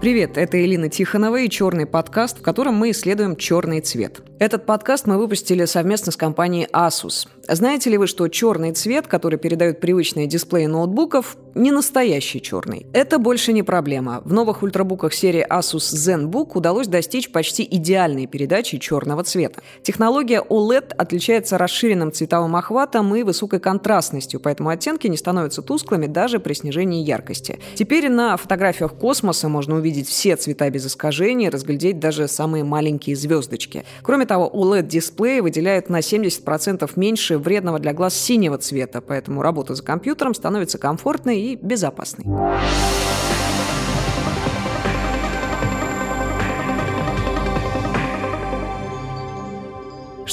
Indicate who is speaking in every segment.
Speaker 1: Привет, это Элина Тихонова и «Черный подкаст», в котором мы исследуем черный цвет. Этот подкаст мы выпустили совместно с компанией Asus. Знаете ли вы, что черный цвет, который передают привычные дисплеи ноутбуков, не настоящий черный? Это больше не проблема. В новых ультрабуках серии Asus ZenBook удалось достичь почти идеальной передачи черного цвета. Технология OLED отличается расширенным цветовым охватом и высокой контрастностью, поэтому оттенки не становятся тусклыми даже при снижении яркости. Теперь на фотографиях космоса можно увидеть все цвета без искажений, разглядеть даже самые маленькие звездочки. Кроме того, OLED-дисплей выделяет на 70% меньше вредного для глаз синего цвета, поэтому работа за компьютером становится комфортной и безопасной.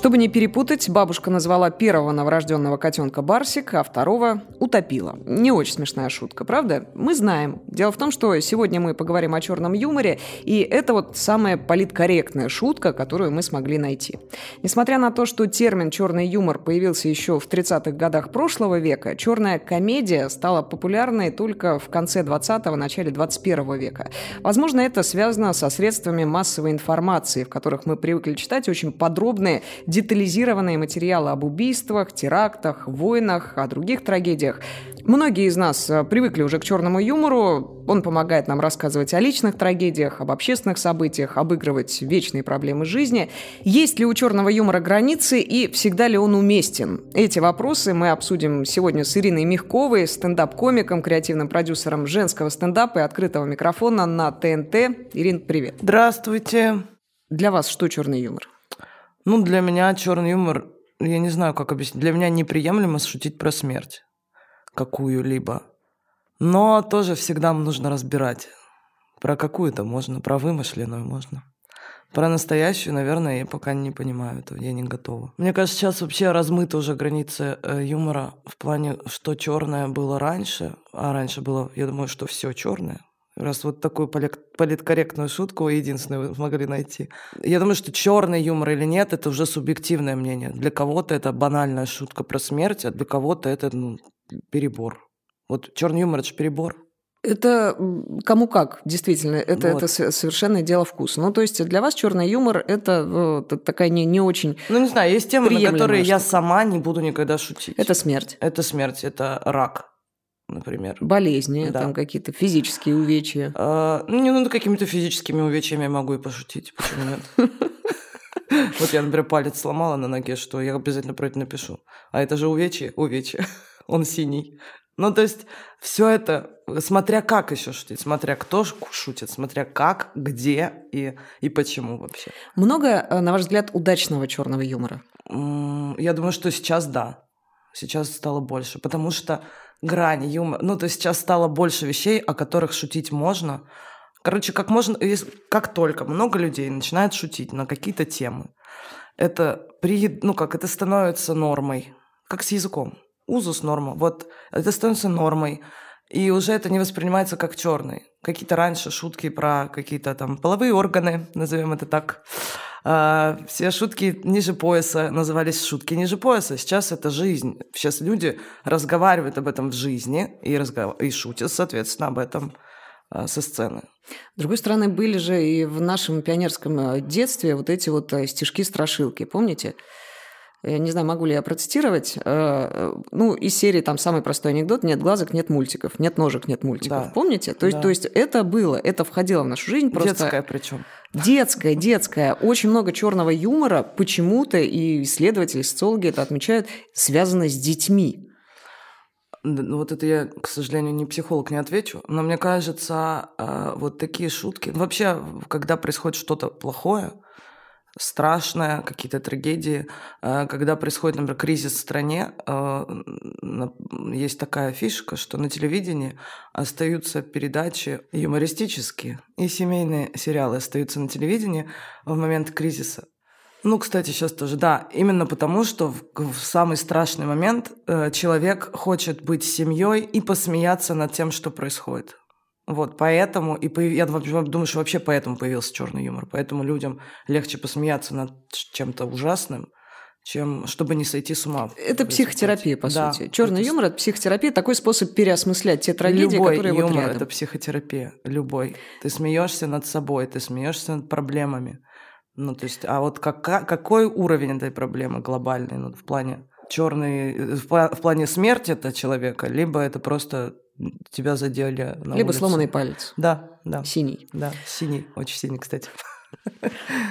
Speaker 1: Чтобы не перепутать, бабушка назвала первого новорожденного котенка Барсик, а второго утопила. Не очень смешная шутка, правда? Мы знаем. Дело в том, что сегодня мы поговорим о черном юморе, и это вот самая политкорректная шутка, которую мы смогли найти. Несмотря на то, что термин «черный юмор» появился еще в 30-х годах прошлого века, черная комедия стала популярной только в конце 20-го, начале 21 века. Возможно, это связано со средствами массовой информации, в которых мы привыкли читать очень подробные детализированные материалы об убийствах, терактах, войнах, о других трагедиях. Многие из нас э, привыкли уже к черному юмору. Он помогает нам рассказывать о личных трагедиях, об общественных событиях, обыгрывать вечные проблемы жизни. Есть ли у черного юмора границы и всегда ли он уместен? Эти вопросы мы обсудим сегодня с Ириной Мягковой, стендап-комиком, креативным продюсером женского стендапа и открытого микрофона на ТНТ. Ирин, привет.
Speaker 2: Здравствуйте.
Speaker 1: Для вас что черный юмор?
Speaker 2: Ну, для меня черный юмор, я не знаю, как объяснить. Для меня неприемлемо шутить про смерть какую-либо. Но тоже всегда нужно разбирать. Про какую-то можно, про вымышленную можно. Про настоящую, наверное, я пока не понимаю этого, я не готова. Мне кажется, сейчас вообще размыты уже границы э, юмора в плане, что черное было раньше, а раньше было, я думаю, что все черное. Раз вот такую политкорректную шутку единственную вы смогли найти. Я думаю, что черный юмор или нет, это уже субъективное мнение. Для кого-то это банальная шутка про смерть, а для кого-то это ну, перебор. Вот черный юмор это же перебор.
Speaker 1: Это кому как, действительно, это, вот. это совершенно дело вкуса. Ну, то есть для вас черный юмор это, это такая не, не очень.
Speaker 2: Ну, не знаю, есть темы, на которые штука. я сама не буду никогда шутить.
Speaker 1: Это смерть.
Speaker 2: Это смерть, это рак например.
Speaker 1: Болезни, да. там какие-то физические увечья.
Speaker 2: А, ну, не, ну, какими-то физическими увечьями я могу и пошутить, почему нет? Вот я, например, палец сломала на ноге, что я обязательно про это напишу. А это же увечье, увечье. Он синий. Ну, то есть, все это, смотря как еще шутить, смотря кто шутит, смотря как, где и, и почему вообще.
Speaker 1: Много, э, на ваш взгляд, удачного черного юмора?
Speaker 2: Я думаю, что сейчас да. Сейчас стало больше. Потому что грани юмора. Ну, то есть сейчас стало больше вещей, о которых шутить можно. Короче, как можно, как только много людей начинают шутить на какие-то темы, это при, ну как, это становится нормой, как с языком. Узус норма. Вот это становится нормой. И уже это не воспринимается как черный. Какие-то раньше шутки про какие-то там половые органы, назовем это так. А, все шутки ниже пояса назывались шутки ниже пояса. Сейчас это жизнь. Сейчас люди разговаривают об этом в жизни и, разгов... и шутят, соответственно, об этом а, со сцены.
Speaker 1: С другой стороны, были же и в нашем пионерском э, детстве вот эти вот э, стишки-страшилки, помните? Я не знаю, могу ли я процитировать, э, ну, из серии там самый простой анекдот «нет глазок, нет мультиков», «нет ножек, нет мультиков». Да. Помните? То есть, да. то есть это было, это входило в нашу жизнь просто...
Speaker 2: Детская причем.
Speaker 1: Детская, детская. Очень много черного юмора почему-то, и исследователи, социологи это отмечают, связано с детьми.
Speaker 2: Ну, вот это я, к сожалению, не психолог, не отвечу, но мне кажется, э, вот такие шутки... Вообще, когда происходит что-то плохое, страшное, какие-то трагедии. Э, когда происходит, например, кризис в стране, э, есть такая фишка, что на телевидении остаются передачи юмористические, и семейные сериалы остаются на телевидении в момент кризиса. Ну, кстати, сейчас тоже, да, именно потому, что в, в самый страшный момент э, человек хочет быть семьей и посмеяться над тем, что происходит. Вот, поэтому, и я думаю, что вообще поэтому появился черный юмор. Поэтому людям легче посмеяться над чем-то ужасным, чем чтобы не сойти с ума.
Speaker 1: Это психотерапия, по да. сути. Черный это... юмор – это психотерапия, такой способ переосмыслять те трагедии,
Speaker 2: Любой
Speaker 1: которые
Speaker 2: юмор
Speaker 1: вот рядом.
Speaker 2: это психотерапия, любой. Ты смеешься над собой, ты смеешься над проблемами. Ну, то есть, а вот как, какой уровень этой проблемы глобальный, ну, в плане черный, в, в плане смерти это человека, либо это просто тебя задели на
Speaker 1: Либо
Speaker 2: улице.
Speaker 1: сломанный палец.
Speaker 2: Да, да.
Speaker 1: Синий.
Speaker 2: Да, синий, очень синий, кстати.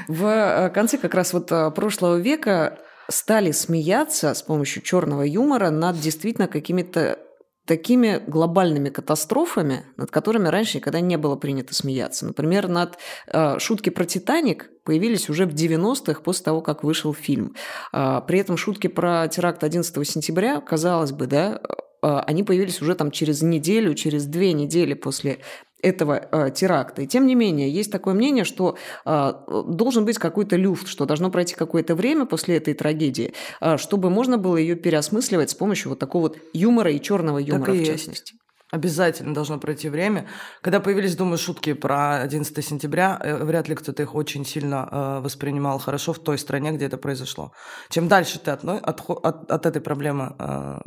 Speaker 1: В э, конце как раз вот э, прошлого века стали смеяться с помощью черного юмора над действительно какими-то такими глобальными катастрофами, над которыми раньше никогда не было принято смеяться. Например, над э, шутки про «Титаник» появились уже в 90-х после того, как вышел фильм. Э, при этом шутки про теракт 11 сентября, казалось бы, да, они появились уже там через неделю, через две недели после этого э, теракта. И тем не менее, есть такое мнение, что э, должен быть какой-то люфт, что должно пройти какое-то время после этой трагедии, э, чтобы можно было ее переосмысливать с помощью вот такого вот юмора и черного юмора
Speaker 2: так
Speaker 1: в
Speaker 2: есть.
Speaker 1: частности.
Speaker 2: Обязательно должно пройти время. Когда появились, думаю, шутки про 11 сентября, э, вряд ли кто-то их очень сильно э, воспринимал хорошо в той стране, где это произошло. Чем дальше ты от, от, от, от этой проблемы э,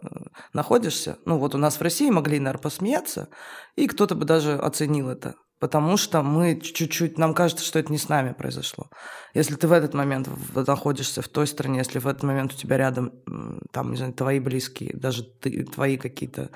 Speaker 2: находишься, ну вот у нас в России могли, наверное, посмеяться, и кто-то бы даже оценил это потому что мы чуть-чуть, нам кажется, что это не с нами произошло. Если ты в этот момент находишься в той стране, если в этот момент у тебя рядом, там, не знаю, твои близкие, даже ты, твои какие-то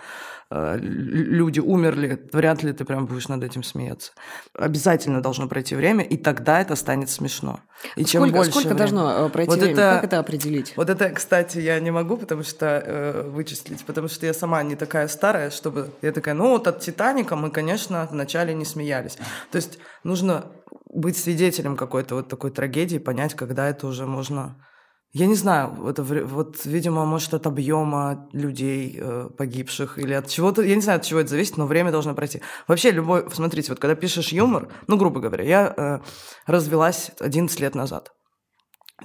Speaker 2: э, люди умерли, вряд ли ты прям будешь над этим смеяться. Обязательно должно пройти время, и тогда это станет смешно. И
Speaker 1: сколько,
Speaker 2: чем больше
Speaker 1: сколько
Speaker 2: время...
Speaker 1: должно э, пройти
Speaker 2: вот
Speaker 1: время?
Speaker 2: Это,
Speaker 1: как это определить?
Speaker 2: Вот это, кстати, я не могу, потому что э, вычислить, потому что я сама не такая старая, чтобы... Я такая, ну вот от «Титаника» мы, конечно, вначале не смеялись смеялись. То есть нужно быть свидетелем какой-то вот такой трагедии, понять, когда это уже можно... Я не знаю, это вот, видимо, может от объема людей э, погибших или от чего-то, я не знаю, от чего это зависит, но время должно пройти. Вообще любой, смотрите, вот когда пишешь юмор, ну, грубо говоря, я э, развелась 11 лет назад.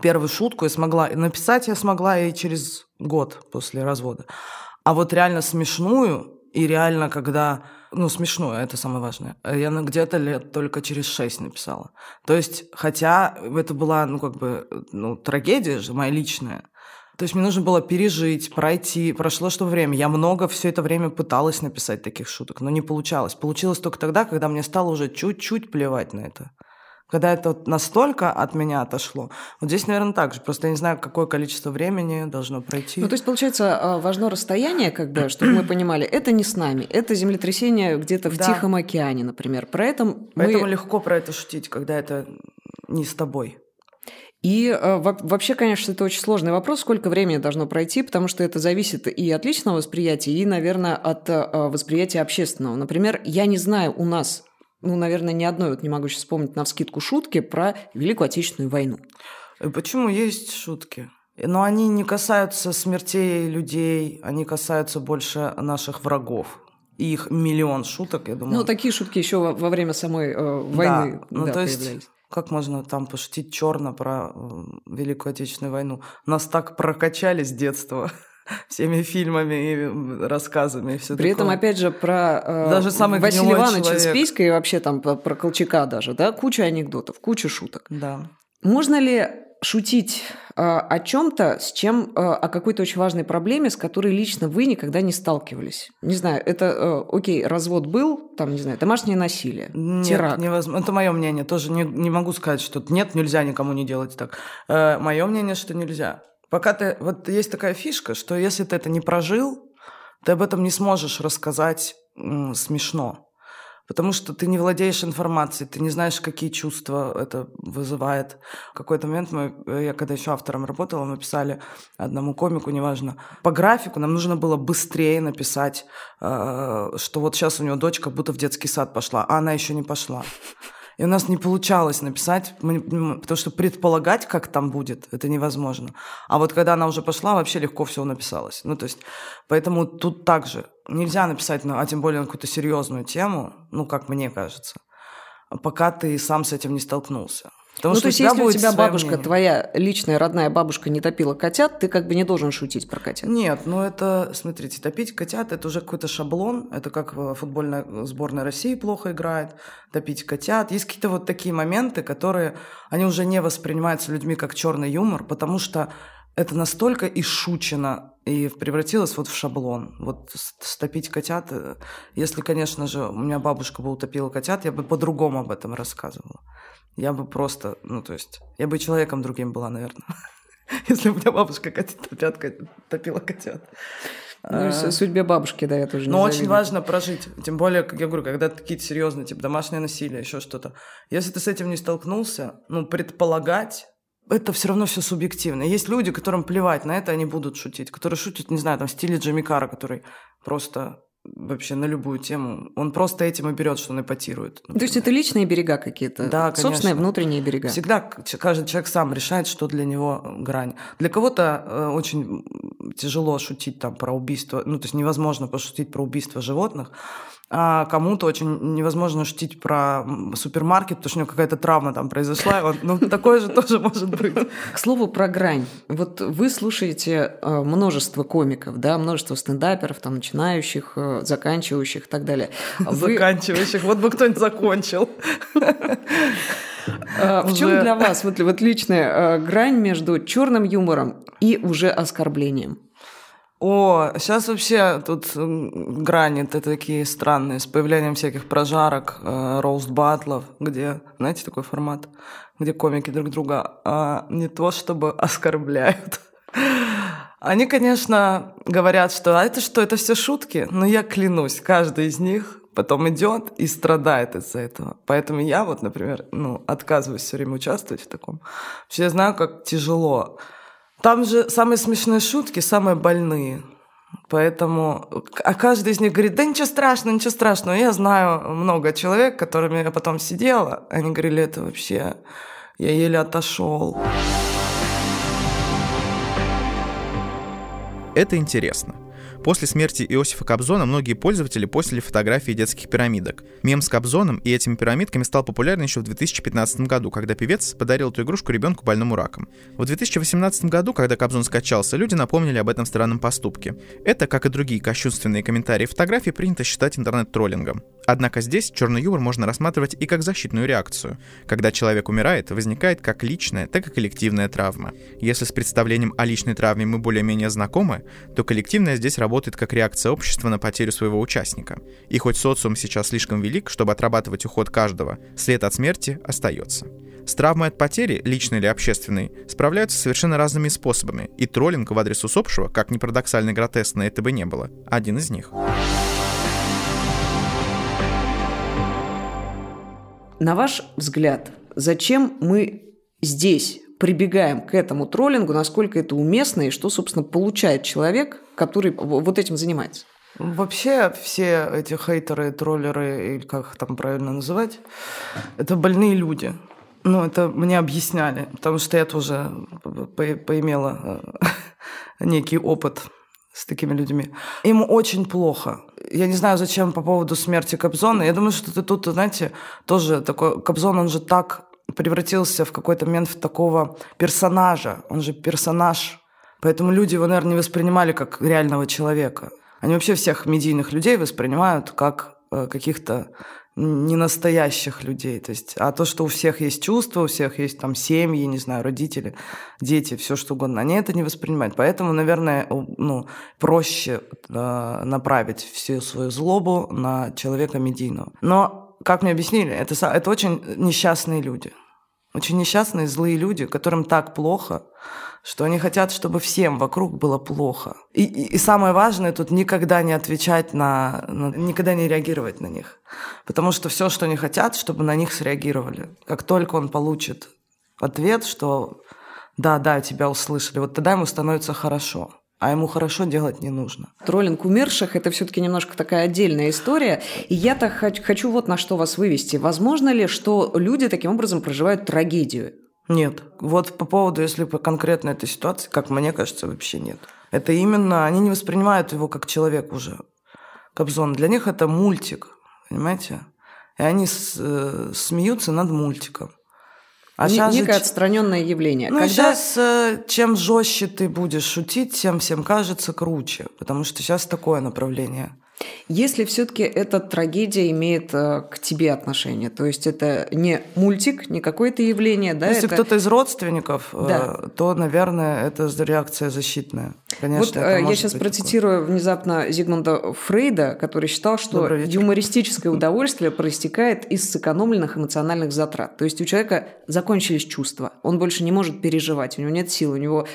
Speaker 2: Первую шутку я смогла, написать я смогла и через год после развода. А вот реально смешную и реально, когда ну, смешно, это самое важное. Я ну, где-то лет только через шесть написала. То есть, хотя это была, ну, как бы, ну, трагедия же моя личная. То есть мне нужно было пережить, пройти. Прошло что время. Я много все это время пыталась написать таких шуток, но не получалось. Получилось только тогда, когда мне стало уже чуть-чуть плевать на это когда это вот настолько от меня отошло. Вот здесь, наверное, так же. Просто я не знаю, какое количество времени должно пройти.
Speaker 1: Ну, то есть, получается, а, важно расстояние, как бы, чтобы мы понимали, это не с нами, это землетрясение где-то в да. Тихом океане, например. Про это мы...
Speaker 2: Поэтому легко про это шутить, когда это не с тобой.
Speaker 1: И э, вообще, конечно, это очень сложный вопрос, сколько времени должно пройти, потому что это зависит и от личного восприятия, и, наверное, от э, восприятия общественного. Например, я не знаю у нас ну, наверное, ни одной, вот не могу сейчас вспомнить на вскидку шутки про Великую Отечественную войну.
Speaker 2: Э, почему есть шутки? Но они не касаются смертей людей, они касаются больше наших врагов. И их миллион шуток, я думаю.
Speaker 1: Ну, такие шутки еще во, во время самой э, войны
Speaker 2: да, ну, да, то есть, Как можно там пошутить черно про э, Великую Отечественную войну? Нас так прокачали с детства. Всеми фильмами и рассказами и все
Speaker 1: При
Speaker 2: такое.
Speaker 1: этом, опять же, про э,
Speaker 2: даже самый
Speaker 1: Василия Ивановича
Speaker 2: человек.
Speaker 1: Списька и вообще там про, про Колчака даже, да, куча анекдотов, куча шуток.
Speaker 2: Да.
Speaker 1: Можно ли шутить э, о чем-то, с чем, э, о какой-то очень важной проблеме, с которой лично вы никогда не сталкивались? Не знаю, это, э, окей, развод был, там, не знаю, домашнее насилие,
Speaker 2: нет,
Speaker 1: теракт.
Speaker 2: невозможно. Это мое мнение, тоже не, не могу сказать, что нет, нельзя никому не делать так. Э, мое мнение, что нельзя. Пока ты... Вот есть такая фишка, что если ты это не прожил, ты об этом не сможешь рассказать смешно. Потому что ты не владеешь информацией, ты не знаешь, какие чувства это вызывает. В какой-то момент мы, я когда еще автором работала, мы писали одному комику, неважно, по графику нам нужно было быстрее написать, э, что вот сейчас у него дочка будто в детский сад пошла, а она еще не пошла. И у нас не получалось написать, потому что предполагать, как там будет, это невозможно. А вот когда она уже пошла, вообще легко все написалось. Ну, то есть, поэтому тут также нельзя написать, а тем более на какую-то серьезную тему, ну, как мне кажется, пока ты сам с этим не столкнулся.
Speaker 1: Потому ну, что то есть, если у тебя бабушка, мнение. твоя личная родная бабушка не топила котят, ты как бы не должен шутить про котят.
Speaker 2: Нет, ну это, смотрите, топить котят – это уже какой-то шаблон. Это как футбольная сборная России плохо играет, топить котят. Есть какие-то вот такие моменты, которые, они уже не воспринимаются людьми как черный юмор, потому что это настолько ишучено и превратилось вот в шаблон. Вот стопить котят, э, если, конечно же, у меня бабушка бы утопила котят, я бы по-другому об этом рассказывала. Я бы просто, ну, то есть, я бы человеком другим была, наверное. Если бы у меня бабушка котят, топила котят.
Speaker 1: Ну, а... судьбе бабушки, да, я тоже
Speaker 2: Но очень важно прожить. Тем более, как я говорю, когда какие-то серьезные, типа домашнее насилие, еще что-то. Если ты с этим не столкнулся, ну, предполагать, это все равно все субъективно. Есть люди, которым плевать на это, они будут шутить. Которые шутят, не знаю, там, в стиле Джимми Кара, который просто вообще на любую тему. Он просто этим и берет, что он эпатирует.
Speaker 1: Например. То есть это личные берега какие-то?
Speaker 2: Да, конечно.
Speaker 1: Собственные внутренние берега?
Speaker 2: Всегда каждый человек сам решает, что для него грань. Для кого-то э, очень тяжело шутить там про убийство, ну, то есть невозможно пошутить про убийство животных, а кому-то очень невозможно шутить про супермаркет, потому что у него какая-то травма там произошла, он, ну, такое же тоже может быть.
Speaker 1: К слову про грань. Вот вы слушаете э, множество комиков, да, множество стендаперов, там, начинающих, э, заканчивающих и так далее.
Speaker 2: Вы... Заканчивающих, вот бы кто-нибудь закончил.
Speaker 1: Э, в чем для вас вот, вот личная грань между черным юмором и уже оскорблением?
Speaker 2: О, сейчас вообще тут грани-то такие странные, с появлением всяких прожарок, э, роуст-батлов, где, знаете, такой формат, где комики друг друга а не то чтобы оскорбляют. Они, конечно, говорят, что а это что, это все шутки, но я клянусь, каждый из них потом идет и страдает из-за этого. Поэтому я вот, например, ну, отказываюсь все время участвовать в таком. Вообще я знаю, как тяжело там же самые смешные шутки, самые больные. Поэтому, а каждый из них говорит, да ничего страшного, ничего страшного. Я знаю много человек, которыми я потом сидела, они говорили, это вообще, я еле отошел.
Speaker 3: Это интересно. После смерти Иосифа Кобзона многие пользователи постили фотографии детских пирамидок. Мем с Кобзоном и этими пирамидками стал популярен еще в 2015 году, когда певец подарил эту игрушку ребенку больному раком. В 2018 году, когда Кобзон скачался, люди напомнили об этом странном поступке. Это, как и другие кощунственные комментарии фотографии, принято считать интернет-троллингом. Однако здесь черный юмор можно рассматривать и как защитную реакцию. Когда человек умирает, возникает как личная, так и коллективная травма. Если с представлением о личной травме мы более-менее знакомы, то коллективная здесь работает работает как реакция общества на потерю своего участника. И хоть социум сейчас слишком велик, чтобы отрабатывать уход каждого, след от смерти остается. С травмой от потери, личной или общественной, справляются совершенно разными способами, и троллинг в адрес усопшего, как ни парадоксально гротескно это бы не было, один из них.
Speaker 1: На ваш взгляд, зачем мы здесь прибегаем к этому троллингу, насколько это уместно и что, собственно, получает человек, который вот этим занимается?
Speaker 2: Вообще все эти хейтеры, троллеры, или как их там правильно называть, это больные люди. Ну, это мне объясняли, потому что я тоже по поимела э, некий опыт с такими людьми. Ему очень плохо. Я не знаю, зачем по поводу смерти Кобзона. Я думаю, что ты тут, знаете, тоже такой... Кобзон, он же так превратился в какой-то момент в такого персонажа. Он же персонаж. Поэтому люди его, наверное, не воспринимали как реального человека. Они вообще всех медийных людей воспринимают как э, каких-то ненастоящих людей. То есть, а то, что у всех есть чувства, у всех есть там семьи, не знаю, родители, дети, все что угодно, они это не воспринимают. Поэтому, наверное, ну, проще э, направить всю свою злобу на человека медийного. Но как мне объяснили, это, это очень несчастные люди. Очень несчастные, злые люди, которым так плохо, что они хотят, чтобы всем вокруг было плохо. И, и, и самое важное тут никогда не отвечать на, на, никогда не реагировать на них. Потому что все, что они хотят, чтобы на них среагировали. Как только он получит ответ, что да, да, тебя услышали, вот тогда ему становится хорошо а ему хорошо делать не нужно.
Speaker 1: Троллинг умерших – это все-таки немножко такая отдельная история. И я-то хочу вот на что вас вывести. Возможно ли, что люди таким образом проживают трагедию?
Speaker 2: Нет. Вот по поводу, если по конкретно этой ситуации, как мне кажется, вообще нет. Это именно, они не воспринимают его как человек уже. Кобзон. Для них это мультик, понимаете? И они с, э, смеются над мультиком.
Speaker 1: А Н- некое же... отстраненное явление.
Speaker 2: Ну, Когда... сейчас э, чем жестче ты будешь шутить, тем всем кажется круче. Потому что сейчас такое направление.
Speaker 1: Если все-таки эта трагедия имеет э, к тебе отношение, то есть это не мультик, не какое-то явление, да?
Speaker 2: Если
Speaker 1: это...
Speaker 2: кто-то из родственников, э,
Speaker 1: Да.
Speaker 2: то, наверное, это реакция защитная. Конечно,
Speaker 1: Вот э, я сейчас процитирую внезапно Зигмунда Фрейда, который считал, что юмористическое удовольствие проистекает из сэкономленных эмоциональных затрат. То есть у человека закончились чувства, он больше не может переживать, у него нет сил, у него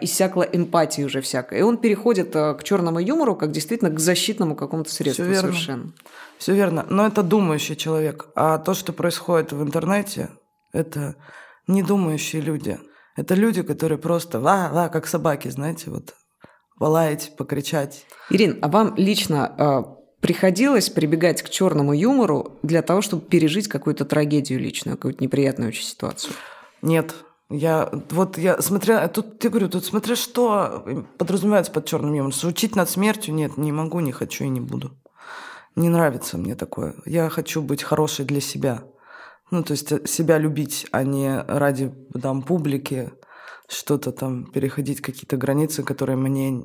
Speaker 1: иссякла эмпатия уже всякая. И он переходит к черному юмору как действительно к защитному какому-то средству
Speaker 2: верно.
Speaker 1: совершенно.
Speaker 2: Все верно. Но это думающий человек. А то, что происходит в интернете, это недумающие люди. Это люди, которые просто ла-ла, как собаки, знаете, вот полаять, покричать.
Speaker 1: Ирин, а вам лично э, приходилось прибегать к черному юмору для того, чтобы пережить какую-то трагедию личную, какую-то неприятную очень ситуацию?
Speaker 2: Нет. Я, вот я смотря, тут, я говорю, тут смотря что подразумевается под черным юмором. Шутить над смертью нет, не могу, не хочу и не буду. Не нравится мне такое. Я хочу быть хорошей для себя. Ну, то есть э, себя любить, а не ради там публики что-то там переходить какие-то границы, которые мне,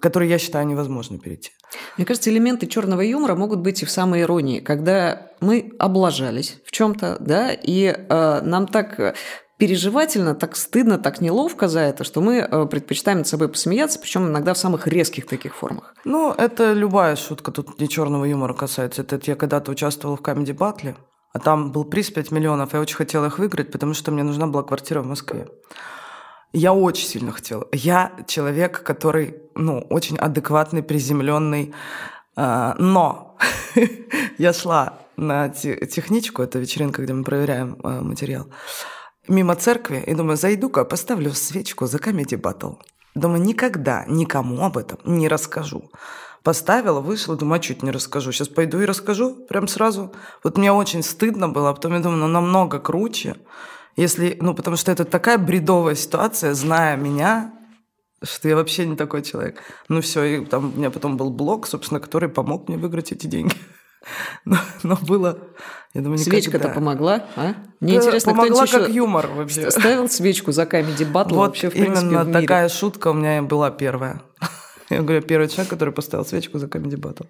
Speaker 2: которые я считаю невозможно перейти.
Speaker 1: Мне кажется, элементы черного юмора могут быть и в самой иронии, когда мы облажались в чем-то, да, и э, нам так э, переживательно, так стыдно, так неловко за это, что мы э, предпочитаем над собой посмеяться, причем иногда в самых резких таких формах.
Speaker 2: Ну, это любая шутка, тут не черного юмора касается. Это я когда-то участвовала в Comedy Battle, а там был приз 5 миллионов. Я очень хотела их выиграть, потому что мне нужна была квартира в Москве. Я очень сильно хотела. Я человек, который, ну, очень адекватный, приземленный. А, Но я шла на те- техничку, это вечеринка, где мы проверяем а, материал, мимо церкви, и думаю, зайду-ка, поставлю свечку за Comedy Battle. Думаю, никогда никому об этом не расскажу. Поставила, вышла, думаю, а чуть не расскажу. Сейчас пойду и расскажу прям сразу. Вот мне очень стыдно было, а потом я думаю, ну, намного круче, если, ну, потому что это такая бредовая ситуация, зная меня, что я вообще не такой человек. Ну все, и там у меня потом был блог, собственно, который помог мне выиграть эти деньги. Но, но было, я думаю,
Speaker 1: Свечка-то помогла, а? Мне
Speaker 2: Да,
Speaker 1: интересно,
Speaker 2: помогла
Speaker 1: кто-нибудь
Speaker 2: как юмор вообще.
Speaker 1: ставил свечку за Comedy Battle
Speaker 2: Вот
Speaker 1: вообще, в принципе,
Speaker 2: именно
Speaker 1: в мире?
Speaker 2: такая шутка у меня и была первая. Я говорю, первый человек, который поставил свечку за Comedy Battle.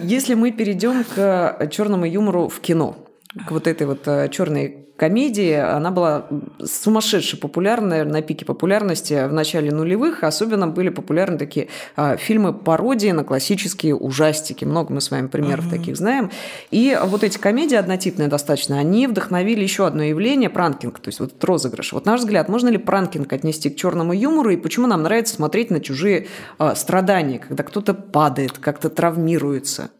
Speaker 1: Если мы перейдем к черному юмору в кино, к вот этой вот черной комедии, она была сумасшедше популярная, на пике популярности в начале нулевых. Особенно были популярны такие а, фильмы-пародии на классические ужастики. Много мы с вами примеров таких знаем. И вот эти комедии однотипные достаточно, они вдохновили еще одно явление – пранкинг, то есть вот этот розыгрыш. Вот на наш взгляд, можно ли пранкинг отнести к черному юмору, и почему нам нравится смотреть на чужие а, страдания, когда кто-то падает, как-то травмируется?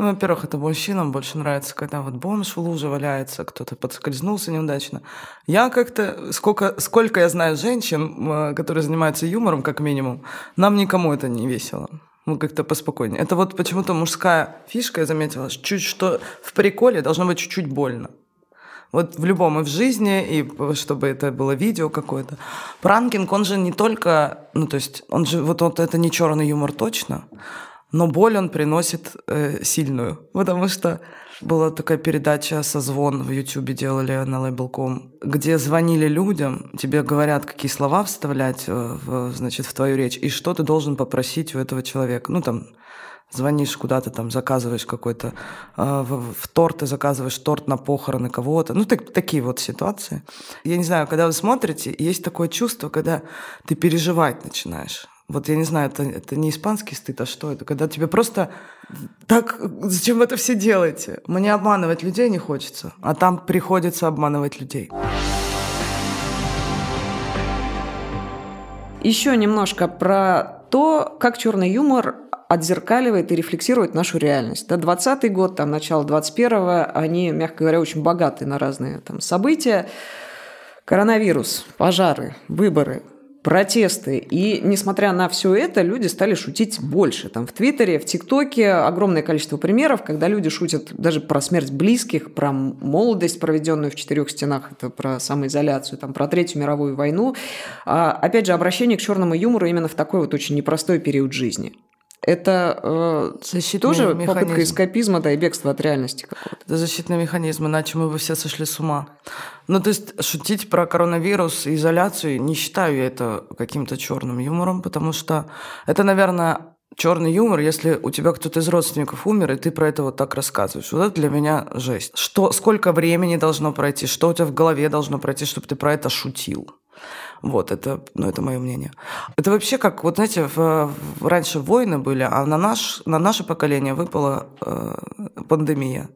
Speaker 2: Ну, во-первых, это мужчинам больше нравится, когда вот бомж в луже валяется, кто-то подскользнулся неудачно. Я как-то, сколько, сколько я знаю женщин, э, которые занимаются юмором, как минимум, нам никому это не весело. Мы как-то поспокойнее. Это вот почему-то мужская фишка, я заметила, чуть что в приколе должно быть чуть-чуть больно. Вот в любом и в жизни, и чтобы это было видео какое-то. Пранкинг, он же не только, ну то есть, он же, вот, вот это не черный юмор точно, но боль он приносит э, сильную. Потому что была такая передача «Созвон» в Ютубе делали на Label.com, где звонили людям, тебе говорят, какие слова вставлять э, в, значит, в твою речь, и что ты должен попросить у этого человека. Ну, там, звонишь куда-то, там, заказываешь какой-то, э, в, в торт ты заказываешь торт на похороны кого-то. Ну, так, такие вот ситуации. Я не знаю, когда вы смотрите, есть такое чувство, когда ты переживать начинаешь. Вот я не знаю, это, это не испанский стыд, а что это? Когда тебе просто так, зачем вы это все делаете? Мне обманывать людей не хочется, а там приходится обманывать людей.
Speaker 1: Еще немножко про то, как черный юмор отзеркаливает и рефлексирует нашу реальность. Да, 20-й год, там, начало 21-го, они, мягко говоря, очень богаты на разные там, события. Коронавирус, пожары, выборы, протесты. И несмотря на все это, люди стали шутить больше. Там в Твиттере, в ТикТоке огромное количество примеров, когда люди шутят даже про смерть близких, про молодость, проведенную в четырех стенах, это про самоизоляцию, там, про Третью мировую войну. А, опять же, обращение к черному юмору именно в такой вот очень непростой период жизни. Это э,
Speaker 2: Защитный
Speaker 1: тоже попытка
Speaker 2: механизм.
Speaker 1: эскапизма, да, и бегства от реальности какого-то.
Speaker 2: Это защитный механизм, иначе мы бы все сошли с ума. Ну, то есть шутить про коронавирус и изоляцию не считаю я это каким-то черным юмором, потому что это, наверное, черный юмор, если у тебя кто-то из родственников умер, и ты про это вот так рассказываешь. Вот это для меня жесть. Что, сколько времени должно пройти, что у тебя в голове должно пройти, чтобы ты про это шутил. Вот, это, ну, это мое мнение. Это вообще как, вот знаете, в, в, раньше войны были, а на, наш, на наше поколение выпала э, пандемия.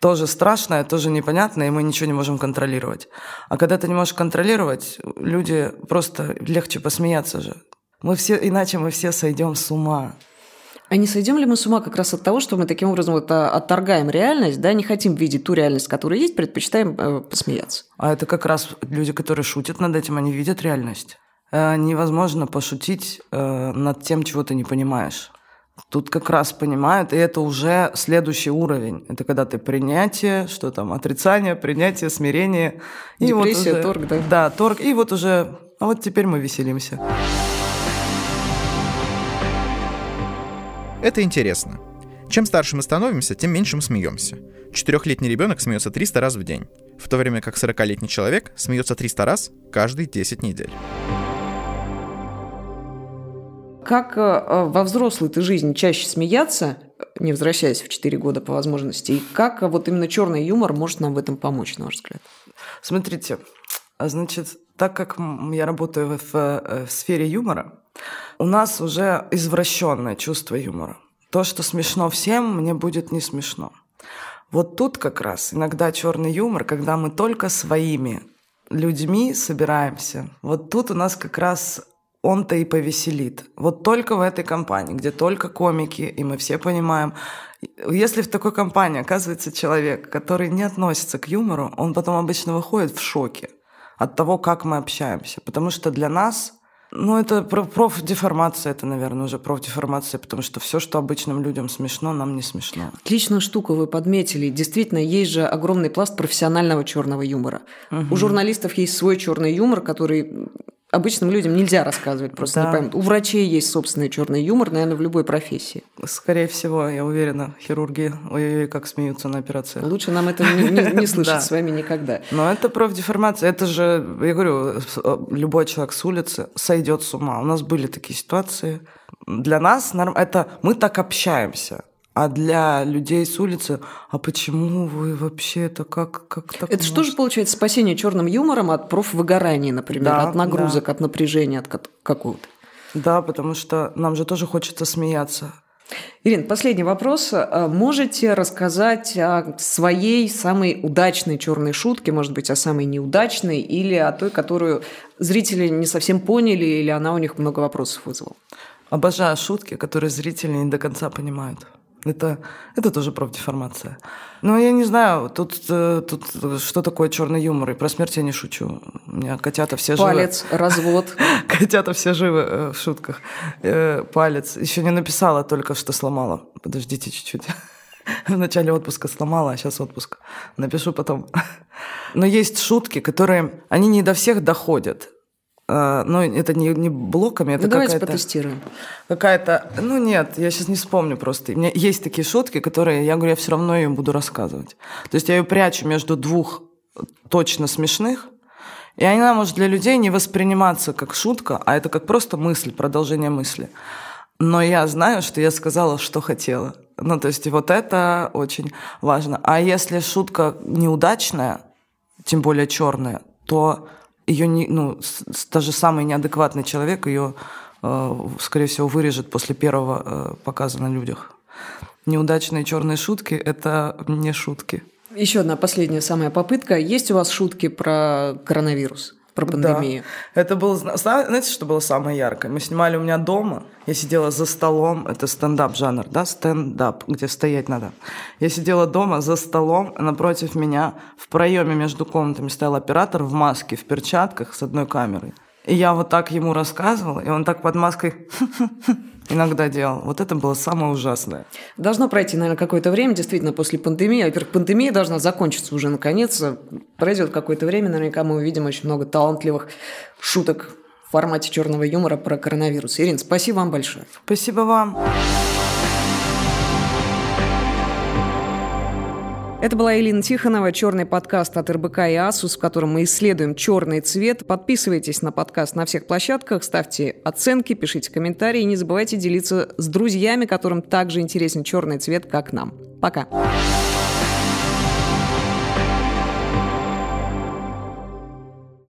Speaker 2: Тоже страшная, тоже непонятная, и мы ничего не можем контролировать. А когда ты не можешь контролировать, люди просто легче посмеяться же. Мы все, иначе мы все сойдем с ума.
Speaker 1: А не сойдем ли мы с ума как раз от того, что мы таким образом вот а, отторгаем реальность, да, не хотим видеть ту реальность, которая есть, предпочитаем э, посмеяться?
Speaker 2: А это как раз люди, которые шутят над этим, они видят реальность. Э, невозможно пошутить э, над тем, чего ты не понимаешь. Тут как раз понимают, и это уже следующий уровень. Это когда ты принятие, что там, отрицание, принятие, смирение.
Speaker 1: И Депрессия, вот уже, торг, да?
Speaker 2: Да, торг. И вот уже, а вот теперь мы веселимся.
Speaker 3: Это интересно. Чем старше мы становимся, тем меньше мы смеемся. Четырехлетний ребенок смеется 300 раз в день, в то время как 40-летний человек смеется 300 раз каждые 10 недель.
Speaker 1: Как э, во взрослой ты жизни чаще смеяться, не возвращаясь в 4 года по возможности, и как вот именно черный юмор может нам в этом помочь, на ваш взгляд?
Speaker 2: Смотрите, а значит, так как я работаю в, э, в сфере юмора, у нас уже извращенное чувство юмора. То, что смешно всем, мне будет не смешно. Вот тут как раз иногда черный юмор, когда мы только своими людьми собираемся. Вот тут у нас как раз он-то и повеселит. Вот только в этой компании, где только комики, и мы все понимаем, если в такой компании оказывается человек, который не относится к юмору, он потом обычно выходит в шоке от того, как мы общаемся. Потому что для нас ну, это профдеформация, это, наверное, уже профдеформация, потому что все, что обычным людям смешно, нам не смешно.
Speaker 1: Отличную штуку вы подметили. Действительно, есть же огромный пласт профессионального черного юмора. Угу. У журналистов есть свой черный юмор, который обычным людям нельзя рассказывать, просто да. не поймут. У врачей есть собственный черный юмор, наверное, в любой профессии.
Speaker 2: Скорее всего, я уверена, хирурги, ой-ой-ой, как смеются на операции.
Speaker 1: Лучше нам это не, не, не слышать с вами никогда.
Speaker 2: Но это профдеформация. Это же, я говорю, любой человек с улицы сойдет с ума. У нас были такие ситуации. Для нас это мы так общаемся. А для людей с улицы, а почему вы вообще это как, как так?
Speaker 1: Это что же получается спасение черным юмором от профвыгорания, например, да, от нагрузок, да. от напряжения, от какого-то?
Speaker 2: Да, потому что нам же тоже хочется смеяться.
Speaker 1: Ирина, последний вопрос. А можете рассказать о своей самой удачной черной шутке, может быть, о самой неудачной или о той, которую зрители не совсем поняли или она у них много вопросов вызвала?
Speaker 2: Обожаю шутки, которые зрители не до конца понимают. Это, это тоже профдеформация. Но я не знаю, тут, э, тут что такое черный юмор, и про смерть я не шучу. У меня котята все живы.
Speaker 1: Палец, развод.
Speaker 2: Котята все живы э, в шутках. Э, палец. Еще не написала, только что сломала. Подождите чуть-чуть. В начале отпуска сломала, а сейчас отпуск. Напишу потом. Но есть шутки, которые, они не до всех доходят. А, ну, это не, не блоками, это ну,
Speaker 1: давайте потестируем.
Speaker 2: Какая-то... Ну, нет, я сейчас не вспомню просто. У меня есть такие шутки, которые, я говорю, я все равно ее буду рассказывать. То есть я ее прячу между двух точно смешных, и она может для людей не восприниматься как шутка, а это как просто мысль, продолжение мысли. Но я знаю, что я сказала, что хотела. Ну, то есть вот это очень важно. А если шутка неудачная, тем более черная, то ее не, ну, даже самый неадекватный человек ее, э, скорее всего, вырежет после первого э, показа на людях. Неудачные черные шутки – это не шутки.
Speaker 1: Еще одна последняя самая попытка. Есть у вас шутки про коронавирус? Про пандемию.
Speaker 2: Да. Это было, знаете, что было самое яркое? Мы снимали у меня дома, я сидела за столом, это стендап жанр, да, стендап, где стоять надо. Я сидела дома за столом, напротив меня в проеме между комнатами стоял оператор в маске, в перчатках с одной камерой. И я вот так ему рассказывала, и он так под маской иногда делал. Вот это было самое ужасное.
Speaker 1: Должно пройти, наверное, какое-то время, действительно, после пандемии. Во-первых, пандемия должна закончиться уже наконец. Пройдет какое-то время, наверняка мы увидим очень много талантливых шуток в формате черного юмора про коронавирус. Ирина, спасибо вам большое.
Speaker 2: Спасибо вам.
Speaker 1: Это была Элина Тихонова, черный подкаст от РБК и Асус, в котором мы исследуем черный цвет. Подписывайтесь на подкаст на всех площадках, ставьте оценки, пишите комментарии и не забывайте делиться с друзьями, которым также интересен черный цвет, как нам. Пока. Пока.